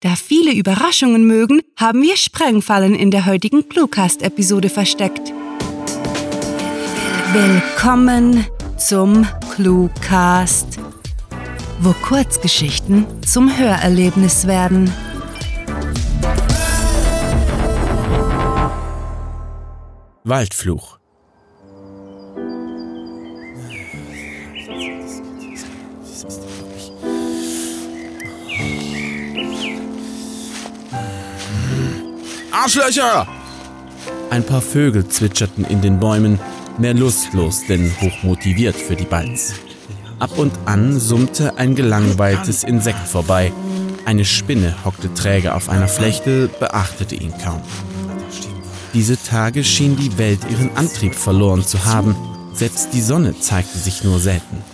Da viele Überraschungen mögen, haben wir Sprengfallen in der heutigen Cluecast-Episode versteckt. Willkommen zum Cluecast, wo Kurzgeschichten zum Hörerlebnis werden. Waldfluch Arschlöcher! Ein paar Vögel zwitscherten in den Bäumen, mehr lustlos denn hochmotiviert für die Balz. Ab und an summte ein gelangweiltes Insekt vorbei. Eine Spinne hockte träge auf einer Flechte, beachtete ihn kaum. Diese Tage schien die Welt ihren Antrieb verloren zu haben. Selbst die Sonne zeigte sich nur selten.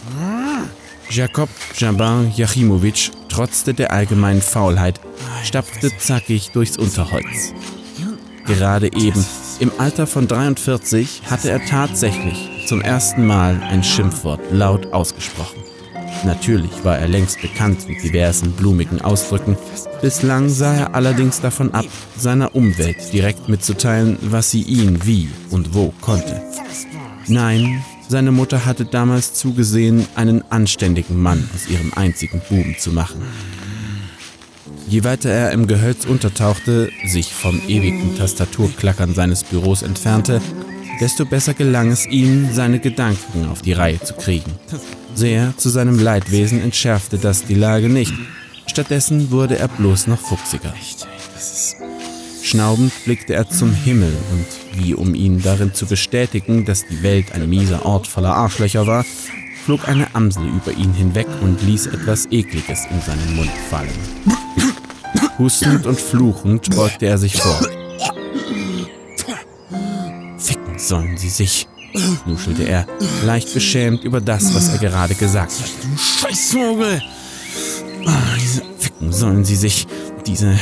Jakob Jabin Jachimowitsch trotzte der allgemeinen Faulheit, stapfte zackig durchs Unterholz. Gerade eben, im Alter von 43, hatte er tatsächlich zum ersten Mal ein Schimpfwort laut ausgesprochen. Natürlich war er längst bekannt mit diversen blumigen Ausdrücken. Bislang sah er allerdings davon ab, seiner Umwelt direkt mitzuteilen, was sie ihn wie und wo konnte. Nein, seine Mutter hatte damals zugesehen, einen anständigen Mann aus ihrem einzigen Buben zu machen. Je weiter er im Gehölz untertauchte, sich vom ewigen Tastaturklackern seines Büros entfernte, desto besser gelang es ihm, seine Gedanken auf die Reihe zu kriegen. Sehr zu seinem Leidwesen entschärfte das die Lage nicht. Stattdessen wurde er bloß noch fuchsiger. Schnaubend blickte er zum Himmel und, wie um ihn darin zu bestätigen, dass die Welt ein mieser Ort voller Arschlöcher war, flog eine Amsel über ihn hinweg und ließ etwas Ekliges in seinen Mund fallen. Hustend und fluchend beugte er sich vor. Ficken sollen sie sich, nuschelte er, leicht beschämt über das, was er gerade gesagt hatte. Du Scheißvogel! Ficken sollen sie sich, diese,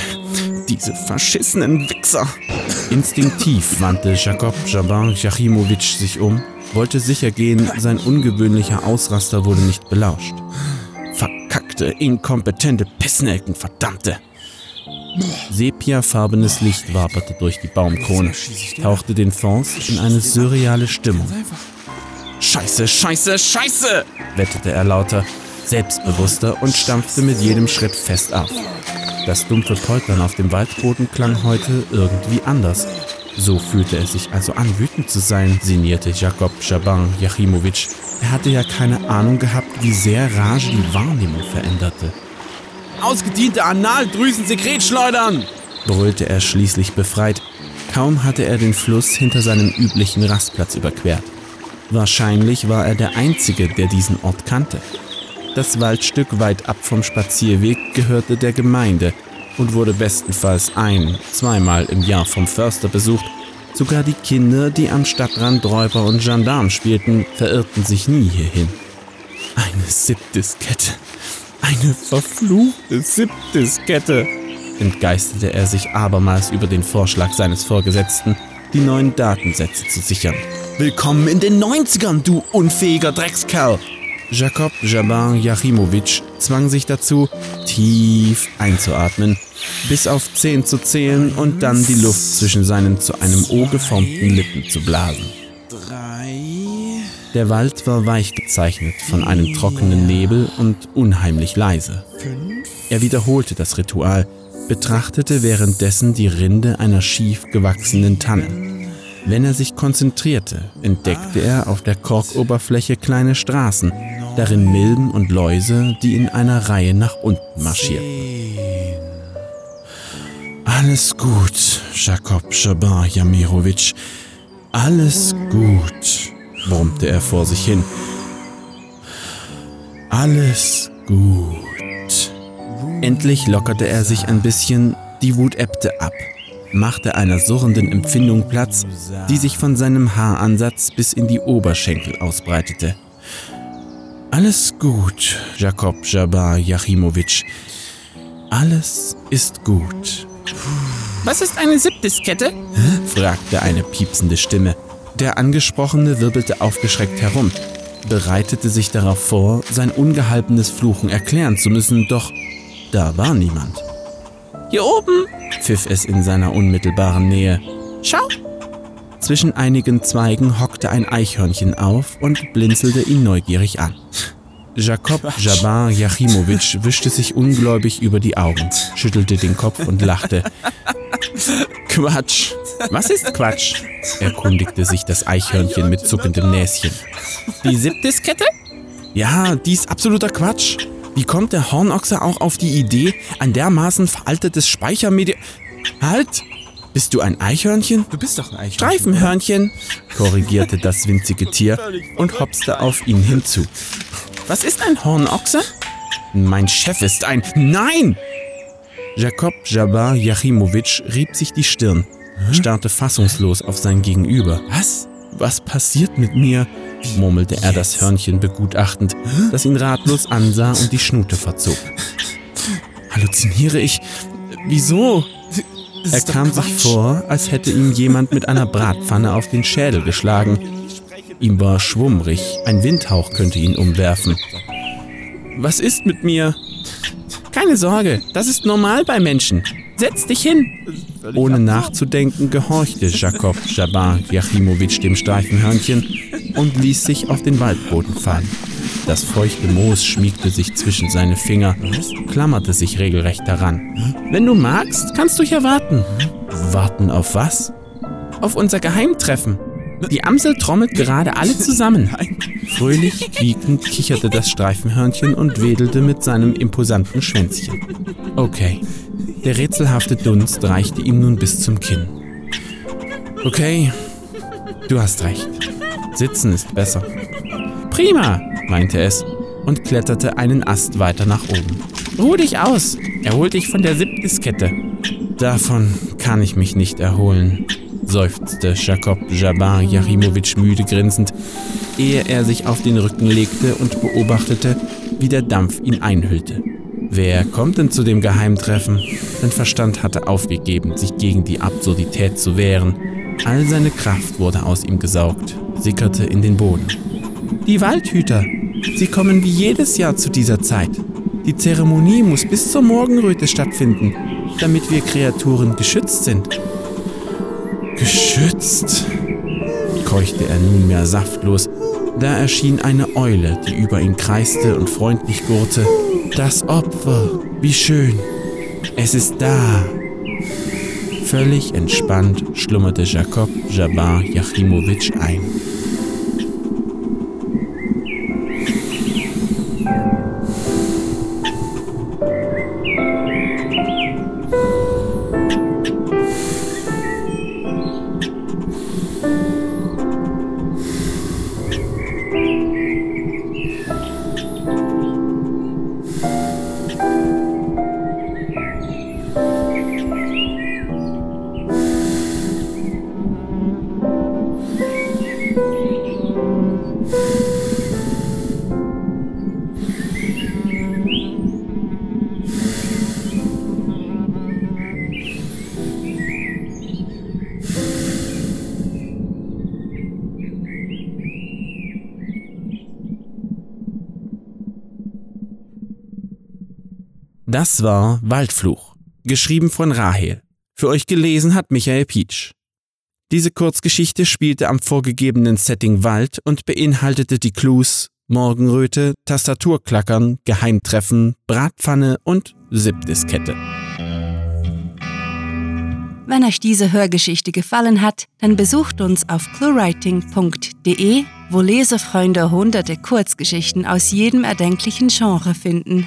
diese verschissenen Wichser! Instinktiv wandte Jakob Jabin Jachimowitsch sich um, wollte sicher gehen, sein ungewöhnlicher Ausraster wurde nicht belauscht. Verkackte, inkompetente Pissnelken, verdammte! Sepiafarbenes Licht waberte durch die Baumkrone, tauchte den Fonds in eine surreale Stimmung. Scheiße, scheiße, scheiße! wettete er lauter, selbstbewusster und stampfte mit jedem Schritt fest auf. Das dumpfe Poltern auf dem Waldboden klang heute irgendwie anders. So fühlte es sich also an, wütend zu sein, sinnierte Jakob Schaban Jachimowitsch. Er hatte ja keine Ahnung gehabt, wie sehr Rage die Wahrnehmung veränderte. Ausgediente Analdrüsen-Sekretschleudern! brüllte er schließlich befreit. Kaum hatte er den Fluss hinter seinem üblichen Rastplatz überquert. Wahrscheinlich war er der Einzige, der diesen Ort kannte. Das Waldstück weit ab vom Spazierweg gehörte der Gemeinde und wurde bestenfalls ein-, zweimal im Jahr vom Förster besucht. Sogar die Kinder, die am Stadtrand Räuber und Gendarm spielten, verirrten sich nie hierhin. Eine Siebdiskette. Eine verfluchte Siebdiskette, entgeisterte er sich abermals über den Vorschlag seines Vorgesetzten, die neuen Datensätze zu sichern. Willkommen in den 90ern, du unfähiger Dreckskerl! Jakob Jabin Jachimowitsch zwang sich dazu, tief einzuatmen, bis auf zehn zu zählen und dann die Luft zwischen seinen zu einem O geformten Lippen zu blasen. Der Wald war weich gezeichnet von einem trockenen Nebel und unheimlich leise. Er wiederholte das Ritual, betrachtete währenddessen die Rinde einer schief gewachsenen Tanne. Wenn er sich konzentrierte, entdeckte er auf der Korkoberfläche kleine Straßen, darin Milben und Läuse, die in einer Reihe nach unten marschierten. Alles gut, Jakob Schabar Jamirowitsch. Alles gut brummte er vor sich hin. Alles gut. Endlich lockerte er sich ein bisschen, die Wut ebbte ab, machte einer surrenden Empfindung Platz, die sich von seinem Haaransatz bis in die Oberschenkel ausbreitete. Alles gut, Jakob Jabar Jachimowitsch. Alles ist gut. Was ist eine Siebdiskette? fragte eine piepsende Stimme. Der Angesprochene wirbelte aufgeschreckt herum, bereitete sich darauf vor, sein ungehaltenes Fluchen erklären zu müssen, doch da war niemand. Hier oben. pfiff es in seiner unmittelbaren Nähe. Schau. Zwischen einigen Zweigen hockte ein Eichhörnchen auf und blinzelte ihn neugierig an. Jakob Jabar Jachimowitsch wischte sich ungläubig über die Augen, schüttelte den Kopf und lachte. Quatsch. Was ist Quatsch? erkundigte sich das Eichhörnchen mit zuckendem Näschen. Die Siebdiskette? Ja, dies absoluter Quatsch. Wie kommt der Hornochse auch auf die Idee, ein dermaßen veraltetes Speichermedium... Halt! Bist du ein Eichhörnchen? Du bist doch ein Eichhörnchen. Streifenhörnchen, korrigierte das winzige Tier und hopste auf ihn hinzu. Was ist ein Hornochse? Mein Chef ist ein... Nein! Jakob Jabar Jachimowitsch rieb sich die Stirn, starrte fassungslos auf sein Gegenüber. Was? Was passiert mit mir? murmelte er das Hörnchen begutachtend, das ihn ratlos ansah und die Schnute verzog. Halluziniere ich? Wieso? Er kam sich vor, als hätte ihm jemand mit einer Bratpfanne auf den Schädel geschlagen. Ihm war schwummrig, ein Windhauch könnte ihn umwerfen. Was ist mit mir? Keine Sorge, das ist normal bei Menschen. Setz dich hin. Ohne nachzudenken gehorchte Jakob Jabar Jachimowitsch dem Streifenhörnchen und ließ sich auf den Waldboden fallen. Das feuchte Moos schmiegte sich zwischen seine Finger, klammerte sich regelrecht daran. Wenn du magst, kannst du hier warten. Warten auf was? Auf unser Geheimtreffen. Die Amsel trommelt gerade alle zusammen. Fröhlich quiekend kicherte das Streifenhörnchen und wedelte mit seinem imposanten Schwänzchen. Okay, der rätselhafte Dunst reichte ihm nun bis zum Kinn. Okay, du hast recht. Sitzen ist besser. Prima. Meinte es und kletterte einen Ast weiter nach oben. Ruh dich aus. Erhol dich von der Siebdiskette. Davon kann ich mich nicht erholen, seufzte Jakob Jabar Jachimowitsch müde grinsend, ehe er sich auf den Rücken legte und beobachtete, wie der Dampf ihn einhüllte. Wer kommt denn zu dem Geheimtreffen? Sein Verstand hatte aufgegeben, sich gegen die Absurdität zu wehren. All seine Kraft wurde aus ihm gesaugt, sickerte in den Boden. Die Waldhüter. Sie kommen wie jedes Jahr zu dieser Zeit. Die Zeremonie muss bis zur Morgenröte stattfinden, damit wir Kreaturen geschützt sind. Geschützt? keuchte er nunmehr saftlos. Da erschien eine Eule, die über ihn kreiste und freundlich gurrte. Das Opfer, wie schön. Es ist da. Völlig entspannt schlummerte Jakob Jabar Jachimowitsch ein. Das war Waldfluch, geschrieben von Rahel. Für euch gelesen hat Michael Pietsch. Diese Kurzgeschichte spielte am vorgegebenen Setting Wald und beinhaltete die Clues Morgenröte, Tastaturklackern, Geheimtreffen, Bratpfanne und Siebdiskette. Wenn euch diese Hörgeschichte gefallen hat, dann besucht uns auf cluewriting.de, wo Lesefreunde hunderte Kurzgeschichten aus jedem erdenklichen Genre finden.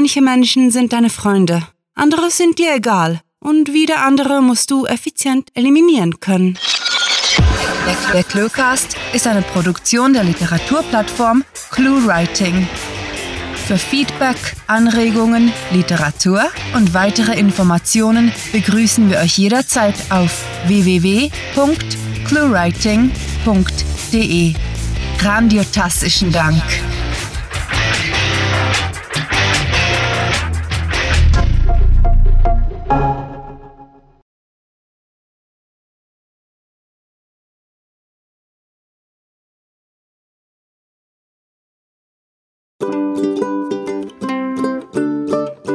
Manche Menschen sind deine Freunde, andere sind dir egal und wieder andere musst du effizient eliminieren können. Der Cluecast ist eine Produktion der Literaturplattform ClueWriting. Für Feedback, Anregungen, Literatur und weitere Informationen begrüßen wir euch jederzeit auf www.cluewriting.de. Grandiotastischen Dank.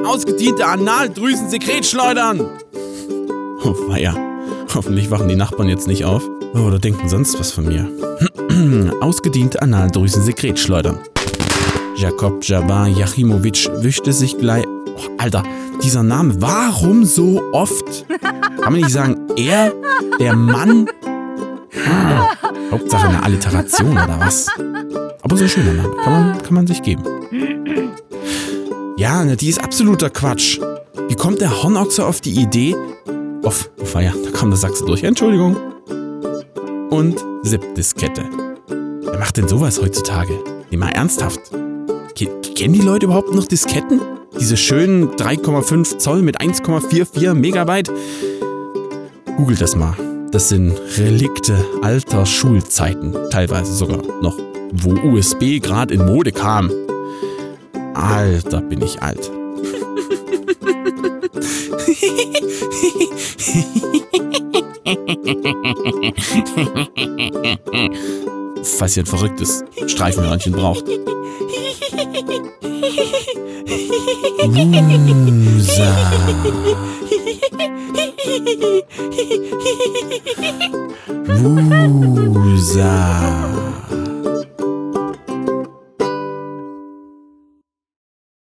Ausgediente Analdrüsen-Sekretschleudern! Oh, weia. Hoffentlich wachen die Nachbarn jetzt nicht auf. Oder denken sonst was von mir. Ausgediente Analdrüsen-Sekretschleudern. Jakob Jabar Jachimowitsch wischte sich gleich. Oh, Alter, dieser Name, warum so oft? Kann man nicht sagen, er, der Mann? Ah, Hauptsache eine Alliteration oder was? Aber so ein schöner kann man, kann man sich geben. Ja, ne, die ist absoluter Quatsch. Wie kommt der Hornochse auf die Idee? Auf, oh, ja, da kam der Sachse durch. Entschuldigung. Und Siebdiskette. Wer macht denn sowas heutzutage? Nee, mal ernsthaft. Kennen die Leute überhaupt noch Disketten? Diese schönen 3,5 Zoll mit 1,44 Megabyte? Googelt das mal. Das sind Relikte alter Schulzeiten, teilweise sogar noch, wo USB gerade in Mode kam. Alter, bin ich alt. Falls ihr ein verrücktes Streifenhörnchen braucht. Wusa. Wusa.